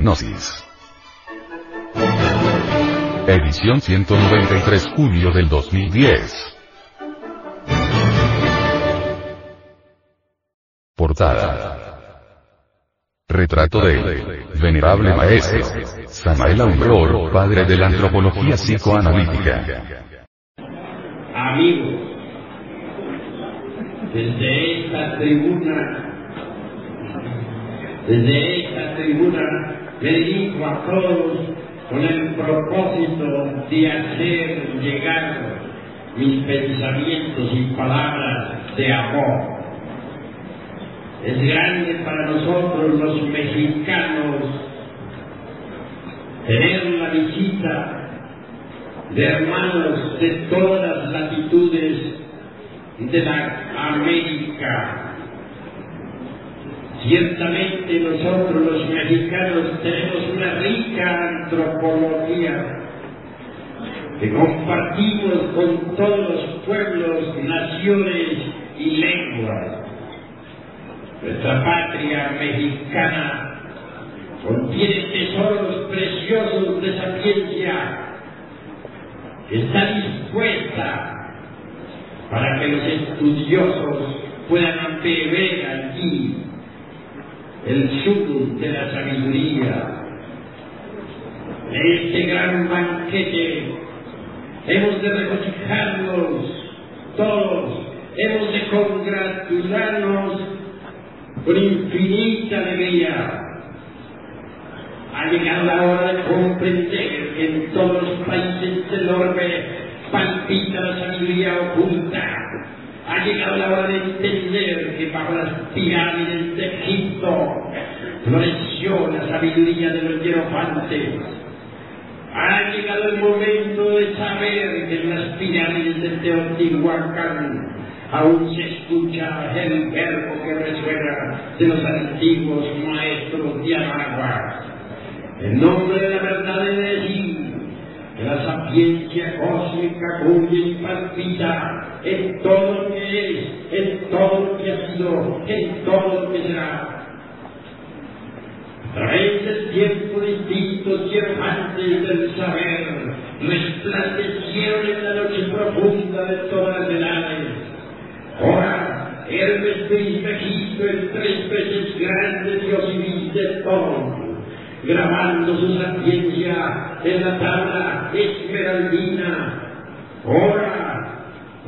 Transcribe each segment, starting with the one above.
Gnosis. Edición 193 julio del 2010. Portada. Retrato del venerable maestro Samael Aumror, padre de la antropología psicoanalítica. Amigos, desde esta tribuna, desde esta tribuna me dirijo a todos con el propósito de hacer llegar mis pensamientos y palabras de amor. Es grande para nosotros los mexicanos tener la visita de hermanos de todas las latitudes de la América. Ciertamente nosotros los mexicanos tenemos una rica antropología que compartimos con todos los pueblos, naciones y lenguas. Nuestra patria mexicana contiene tesoros preciosos de sapiencia está dispuesta para que los estudiosos puedan beber allí el sumo de la sabiduría. En este gran banquete hemos de regocijarnos todos, hemos de congratularnos con infinita alegría. Ha llegado la hora de comprender que en todos los países del orbe palpita la sabiduría oculta. Ha llegado la hora de entender que bajo las pirámides de Egipto floreció la sabiduría de los hierofantes. Ha llegado el momento de saber que en las pirámides de Teotihuacán aún se escucha el verbo que resuena de los antiguos maestros de Anagua. En nombre de la verdad de decir que la sapiencia cósmica cuya y en todo lo que es, en todo lo que ha sido, en todo lo que será. Través del tiempo distintos hierofantes del saber resplandecieron en la noche profunda de todas las edades Ahora, Hermes Trismegisto, el tres veces grande Dios y de todo, grabando su sapiencia en la tabla esmeraldina. Ahora,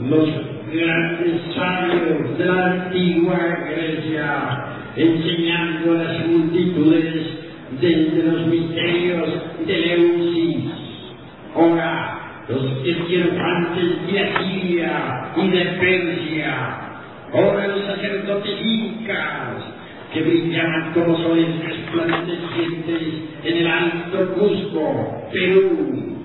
los grandes sabios de la antigua Grecia, enseñando a las multitudes desde los misterios de Leusis. Ahora, los esquirofantes de Asiria y de Persia, ahora los sacerdotes incas, que brillaban como soles resplandecientes en el alto Cusco, Perú.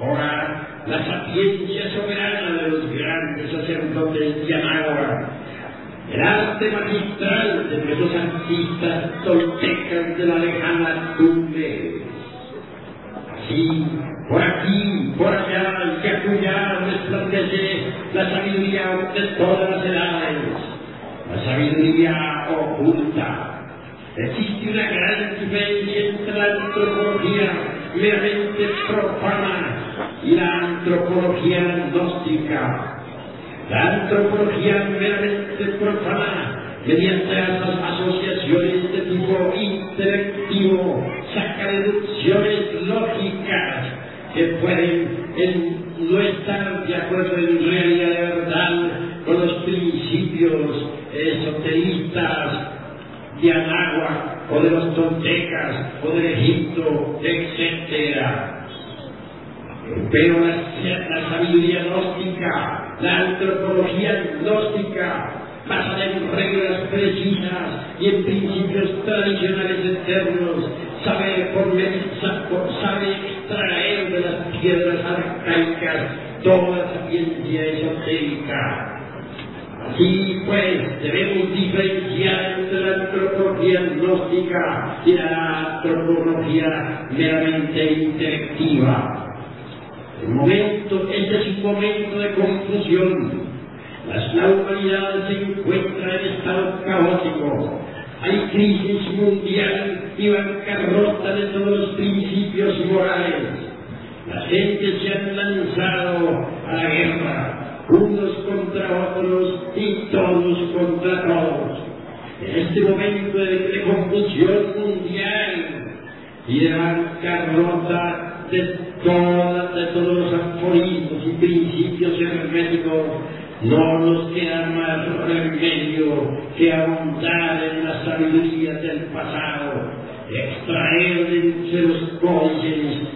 Ahora la sapiencia soberana de los grandes sacerdotes de Anáhuac, el arte magistral de nuestros artistas toltecas de la lejana Tumbes. Así, por aquí, por allá, y acullá resplandece la sabiduría de todas las edades, la sabiduría oculta. Existe una gran diferencia entre la antropología meramente profana la antropología gnóstica. La antropología meramente profana, mediante las asociaciones de tipo intelectivo, saca deducciones lógicas que pueden en, no estar de acuerdo en realidad verdad con los principios esoteristas de Anáhuac o de los toltecas o del Egipto, etc. Pero la, la sabiduría gnóstica, la antropología gnóstica, basada en reglas precisas y en principios tradicionales eternos, sabe, por, sabe extraer de las piedras arcaicas toda sapiencia esotérica. Así pues, debemos diferenciar entre la antropología gnóstica y la antropología meramente intelectiva. Momento, este es un momento de confusión. La humanidad se encuentra en estado caótico. Hay crisis mundial y bancarrota de todos los principios morales. La gente se han lanzado a la guerra, unos contra otros y todos contra todos. En este momento de, confusión mundial y de bancarrota de, de todos los aforismos y principios herméticos, no nos queda más remedio que ahondar en la sabiduría del pasado, extraer de los códices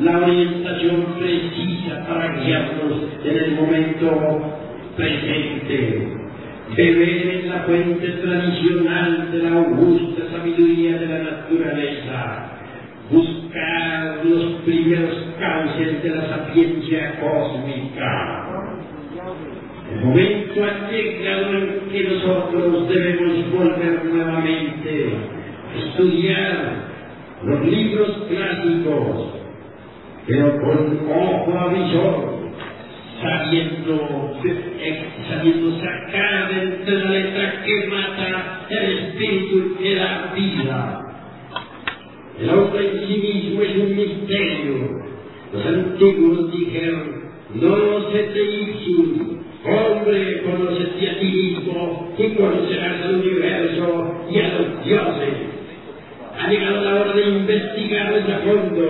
la orientación precisa para guiarnos en el momento presente. Beber en la fuente tradicional de la augusta sabiduría de la naturaleza. Buscar los primeros cauces de la sapiencia cósmica el momento ha llegado en que nosotros debemos volver nuevamente a estudiar los libros clásicos, pero con ojo avisor, sabiendo, sabiendo sacar de la letra que mata el espíritu que da vida. El hombre en sí mismo es un misterio. Los antiguos dijeron, no se te ipsum, Hombre, conocete a ti mismo y conocerás al universo y a los dioses. Ha llegado la hora de investigar a fondo,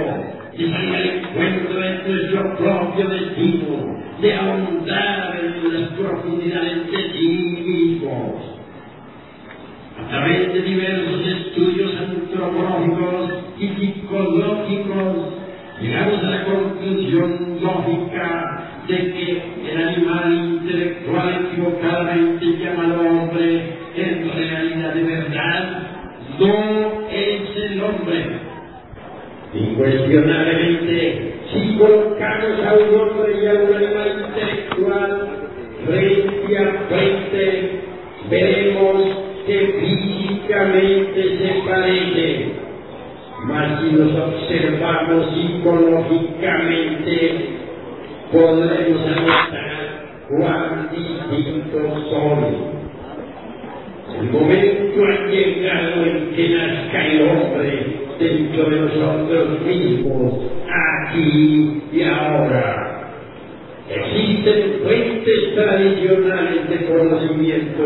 de salir al encuentro de nuestro propio destino, de ahondar en las profundidades de sí mismos. A través de diversos estudios antropológicos y psicológicos, llegamos a la conclusión lógica de que el animal intelectual equivocadamente llama al hombre, en realidad de verdad no es el hombre. Incuestionablemente, si colocamos a un hombre y a un animal intelectual frente a frente, veremos que físicamente se parecen. Mas si los psicológicamente, podremos anotar cuán distintos son. El momento ha llegado en que nazca el hombre dentro de nosotros mismos, aquí y ahora. Existen fuentes tradicionales de conocimiento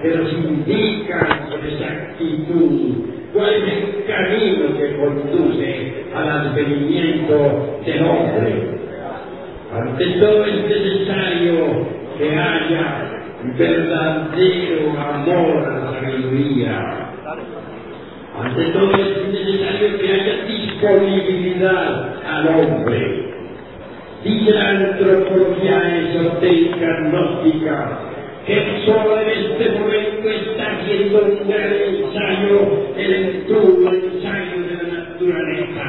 que nos indican con exactitud cuál es el camino que conduce al advenimiento del hombre. Ante todo es necesario que haya verdadero amor a la sabiduría. Ante todo es necesario que haya disponibilidad al hombre. Dice la antropología esotérica gnóstica que solo en este momento está haciendo un gran ensayo, el todo ensayo naturaleza.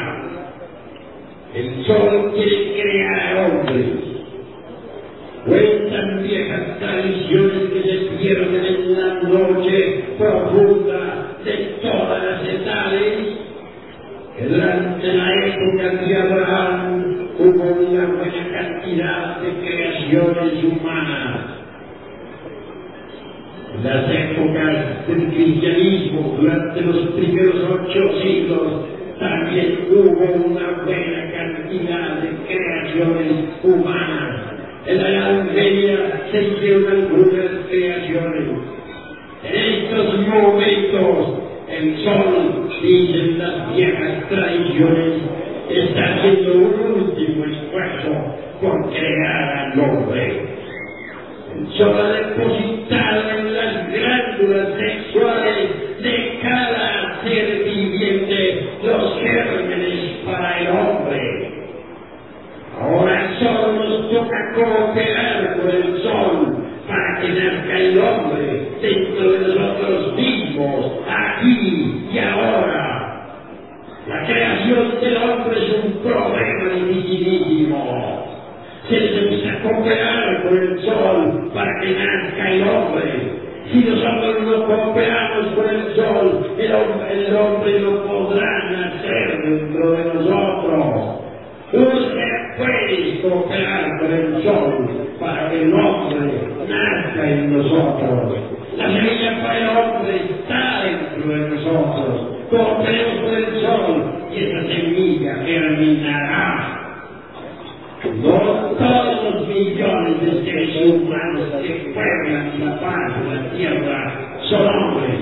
El sol crear glándulas sexuales de cada ser viviente los gérmenes para el hombre. Ahora solo nos toca cooperar con el sol para que nazca el hombre dentro de nosotros mismos, aquí y ahora. La creación del hombre es un problema dificilísimo. Se necesita cooperar con el sol para que nazca el hombre. Si nosotros no cooperamos con el sol, el hombre, el hombre no podrá nacer dentro de nosotros. Usted puede cooperar con el sol para que el hombre nazca en nosotros. La semilla para el hombre está en poderoso del sol, y esa semilla germinará. No todos los millones de seres humanos que pueblan la paz de la tierra son hombres,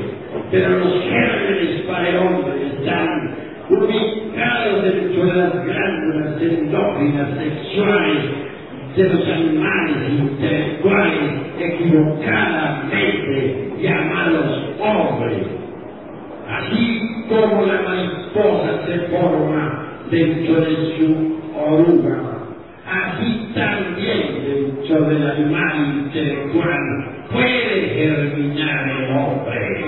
pero los gérmenes para el hombre están ubicados dentro de las glándulas endógenas sexuales de los animales intelectuales equivocadamente llamados hombres. Así como la mariposa se forma dentro de su oruga, así también dentro del intelectual puede germinar el hombre.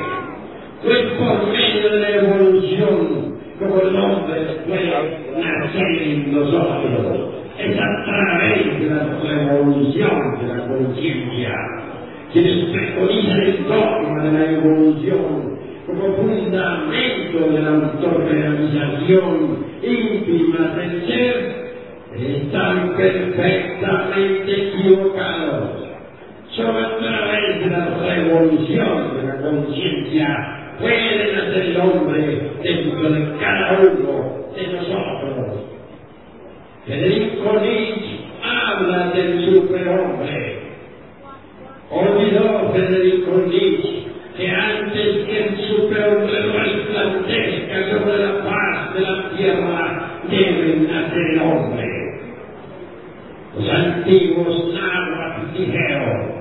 Pues por medio de la evolución, como el hombre puede nacer en nosotros, es a través de la revolución de la conciencia, quienes preconizan el dogma de la evolución como fundamento de la autorrealización íntima del ser, están perfectamente equivocados. Solo a través de la revolución de la conciencia puede nacer el hombre dentro de cada uno de nosotros. Federico Nietzsche habla del superhombre. Olvidó Federico Nietzsche que antes que el superhombre resplandezca sobre la paz de la tierra, debe nacer el hombre. Los antiguos náhuatl dijeron,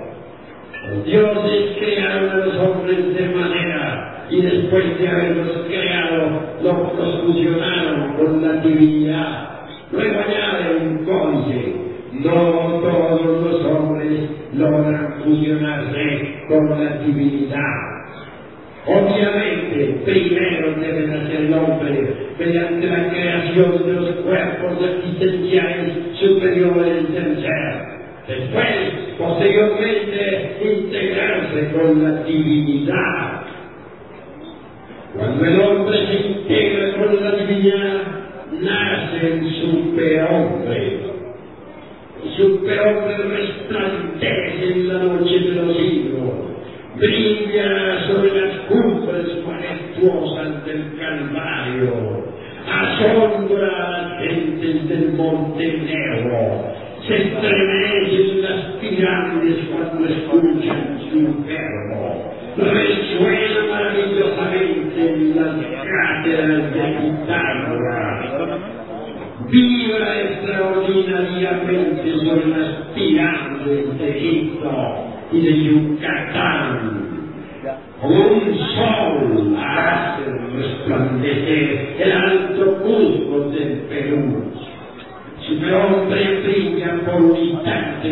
crearon a los hombres de manera y después de haberlos creado, los fusionaron con la divinidad. Luego añade un códice, no todos los hombres logran fusionarse con la divinidad. Obviamente, primero debe nacer el hombre mediante la creación de los cuerpos existenciales superiores del ser. Después, posteriormente, integrarse con la divinidad. Cuando el hombre se integra con la divinidad, nace el superhombre. El superhombre resplandece en la noche de los siglos, brilla sobre las cumbres majestuosas del Calvario, asombra las gentes del Monte Negro, se estremecen las pirámides cuando escuchan su verbo, resuena maravillosamente en las cátedras de Pitágoras, vibra extraordinariamente sobre las pirámides de Egipto y de Yucatán. Un sol hace resplandecer el alto Cusco del Perú. Superhombre brilla por un instante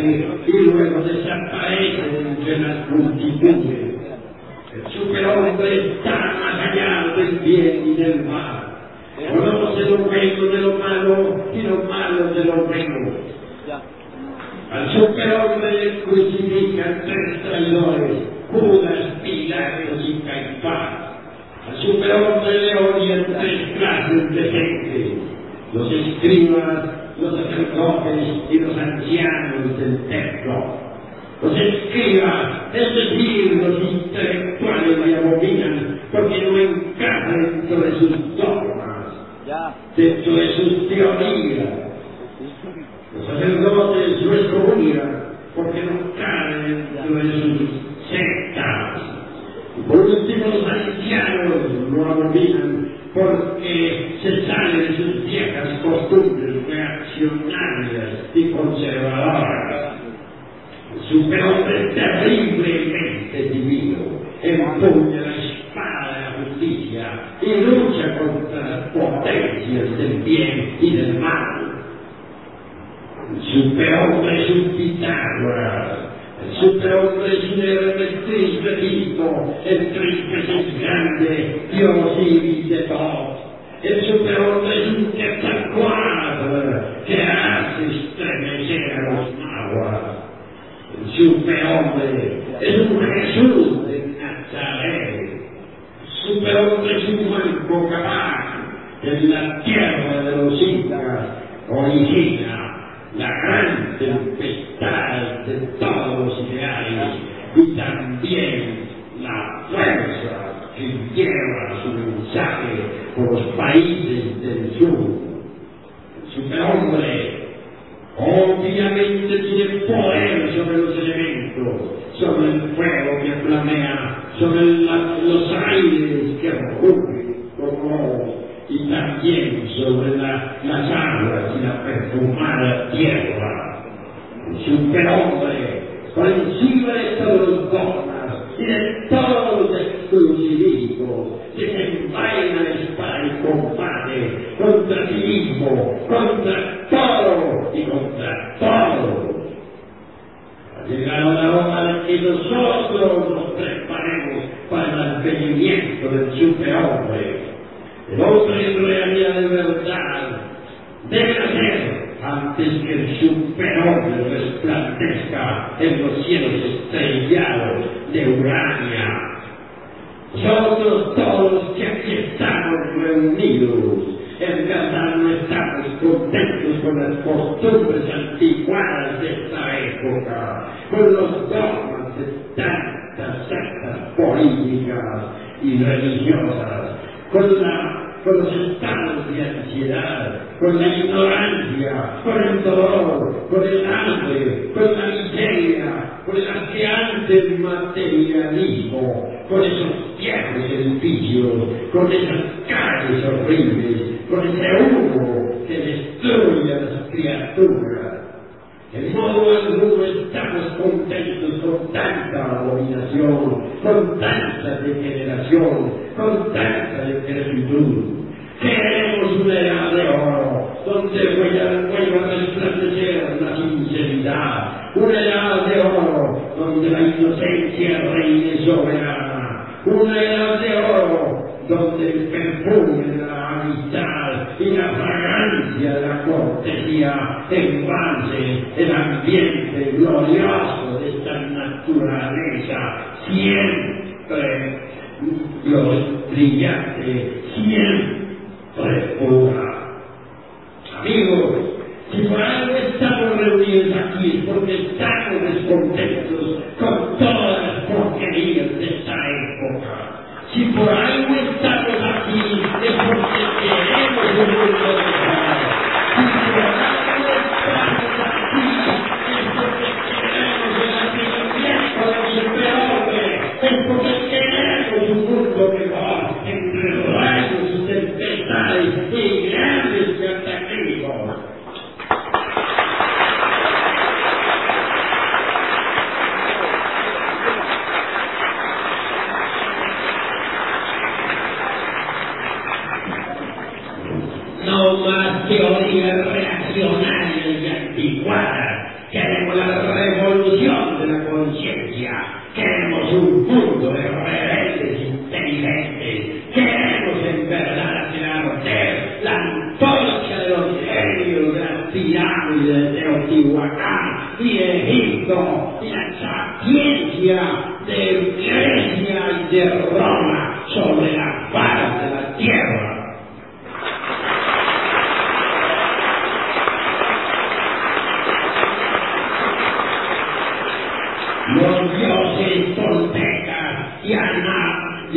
y luego desaparece entre las multitudes. El superhombre está más allá del bien y del mal. Conoce lo bueno de lo malo y lo malo de lo bueno. Al superhombre crucifican tres traidores, Judas, Pilatos y Caifás. Al superhombre le odian tres clases de gente, los escribas, sacerdotes y los ancianos del templo. Los escribas, es decir, los intelectuales le abominan porque no encaja dentro de sus dogmas, dentro de sus teorías. Los sacerdotes lo escomunan porque no caen dentro de sus sectas. Y por último, los ancianos lo abominan porque se sale de sus viejas costumbres reaccionarias y conservadoras. El superhombre terriblemente divino empuña la espada de la justicia y lucha contra las potencias del bien y del mal. El superhombre es un Pitágoras. El superhombre es un Hermetis Egipto, el tríptico es grande, Dios y de todos. El superhombre es un Quetzalcoatl que hace estremecer a los nahuas. El superhombre es un Jesús de Nazaret. El superhombre es un cuerpo capaz en la tierra de los incas origina la gran tempestad de todos los ideales y también la fuerza que lleva su mensaje por los países del sur. Su nombre obviamente tiene poder لا Reunidos, el tratar no estamos pues, contentos con las costumbres antiguadas de esta época, con los dogmas de tantas sectas políticas y religiosas, con, la, con los estados de ansiedad, con la ignorancia, con el dolor, con el hambre, con la miseria, con el ansiante materialismo, con esos tiernos edificios, con esas caro y horrible, con ese humo que destruye a las criaturas. De modo alguno estamos contentos con tanta abominación, con tanta degeneración, con tanta decrepitud. Queremos una edad de oro, donde vuelva a resplandecer la sinceridad, una energía embrase el ambiente glorioso de esta naturaleza. look at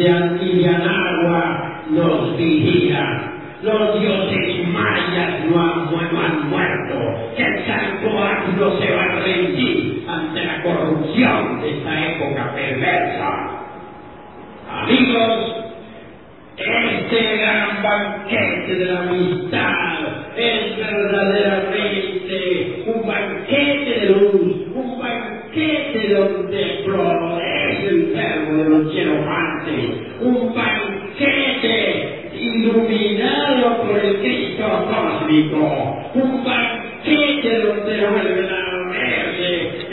yang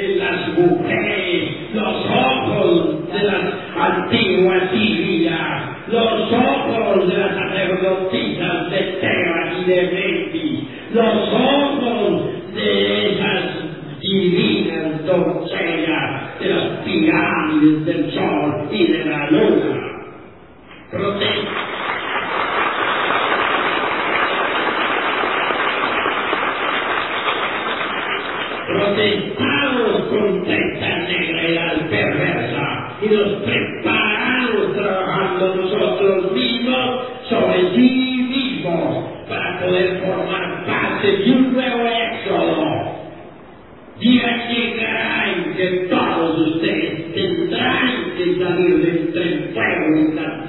de las mujeres, los ojos de las antiguas sirias, los ojos de las sacerdotisas de Tebas y de Memphis, los ojos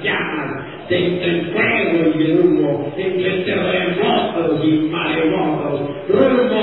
y las llamas, de entre el fuego y el humo, entre terremotos y maremotos, rumbo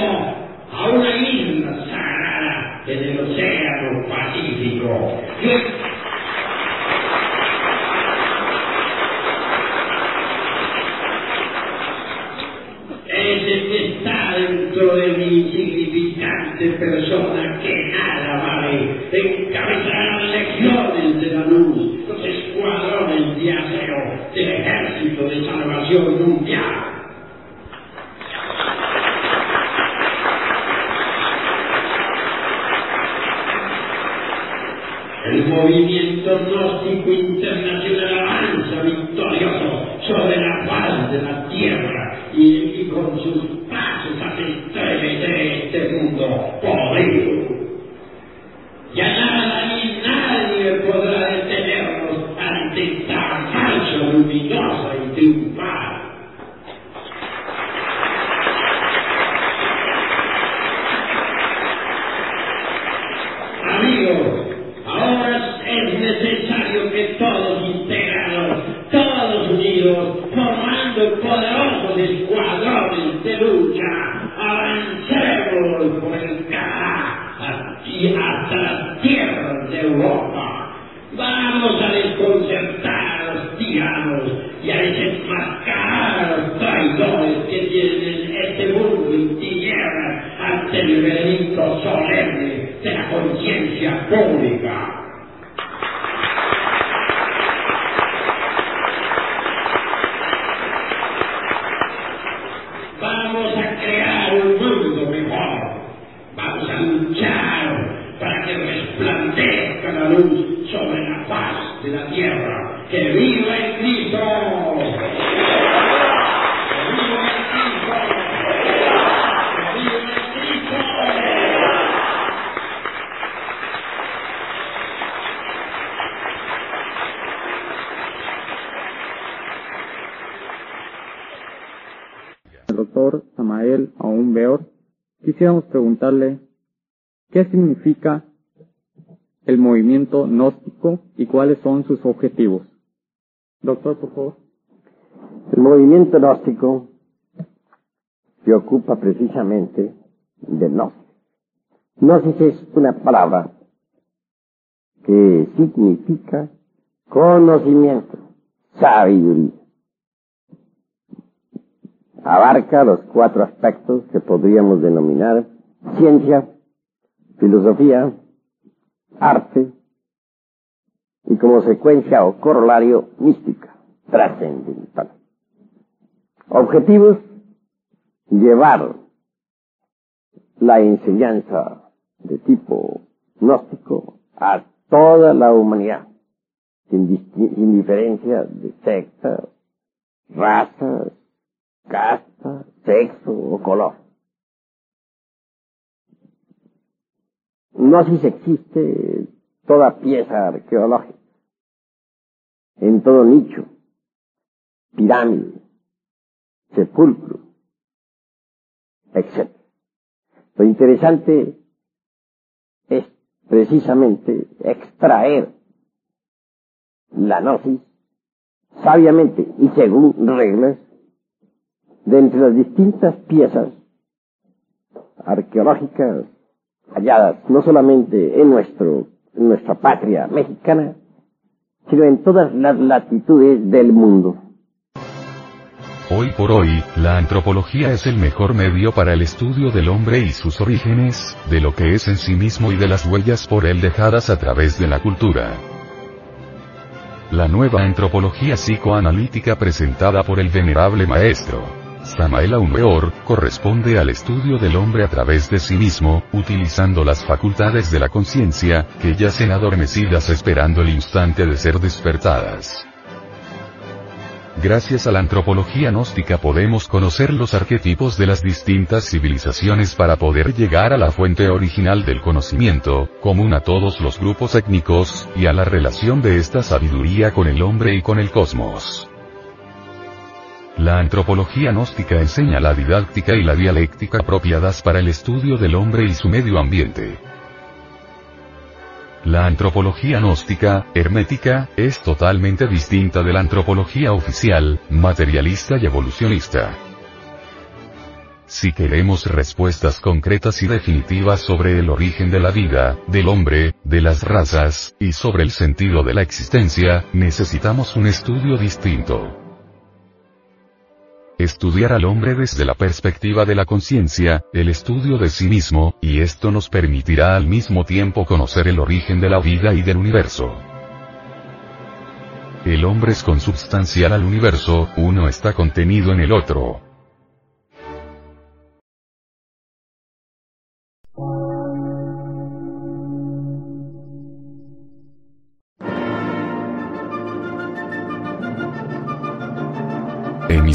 preguntarle qué significa el movimiento gnóstico y cuáles son sus objetivos. Doctor, por favor. El movimiento gnóstico se ocupa precisamente de gnosis. Gnosis es una palabra que significa conocimiento, sabiduría. Abarca los cuatro aspectos que podríamos denominar ciencia, filosofía, arte y como secuencia o corolario mística, trascendental. Objetivos, llevar la enseñanza de tipo gnóstico a toda la humanidad, sin, sin diferencia de secta, raza, casta, sexo o color. Gnosis existe toda pieza arqueológica, en todo nicho, pirámide, sepulcro, etc. Lo interesante es precisamente extraer la gnosis sabiamente y según reglas de entre las distintas piezas arqueológicas halladas no solamente en nuestro en nuestra patria mexicana, sino en todas las latitudes del mundo. Hoy por hoy, la antropología es el mejor medio para el estudio del hombre y sus orígenes, de lo que es en sí mismo y de las huellas por él dejadas a través de la cultura. La nueva antropología psicoanalítica presentada por el venerable maestro Samael Aumeor, corresponde al estudio del hombre a través de sí mismo, utilizando las facultades de la conciencia, que yacen adormecidas esperando el instante de ser despertadas. Gracias a la antropología gnóstica podemos conocer los arquetipos de las distintas civilizaciones para poder llegar a la fuente original del conocimiento, común a todos los grupos étnicos, y a la relación de esta sabiduría con el hombre y con el cosmos. La antropología gnóstica enseña la didáctica y la dialéctica apropiadas para el estudio del hombre y su medio ambiente. La antropología gnóstica, hermética, es totalmente distinta de la antropología oficial, materialista y evolucionista. Si queremos respuestas concretas y definitivas sobre el origen de la vida, del hombre, de las razas, y sobre el sentido de la existencia, necesitamos un estudio distinto. Estudiar al hombre desde la perspectiva de la conciencia, el estudio de sí mismo, y esto nos permitirá al mismo tiempo conocer el origen de la vida y del universo. El hombre es consubstancial al universo, uno está contenido en el otro.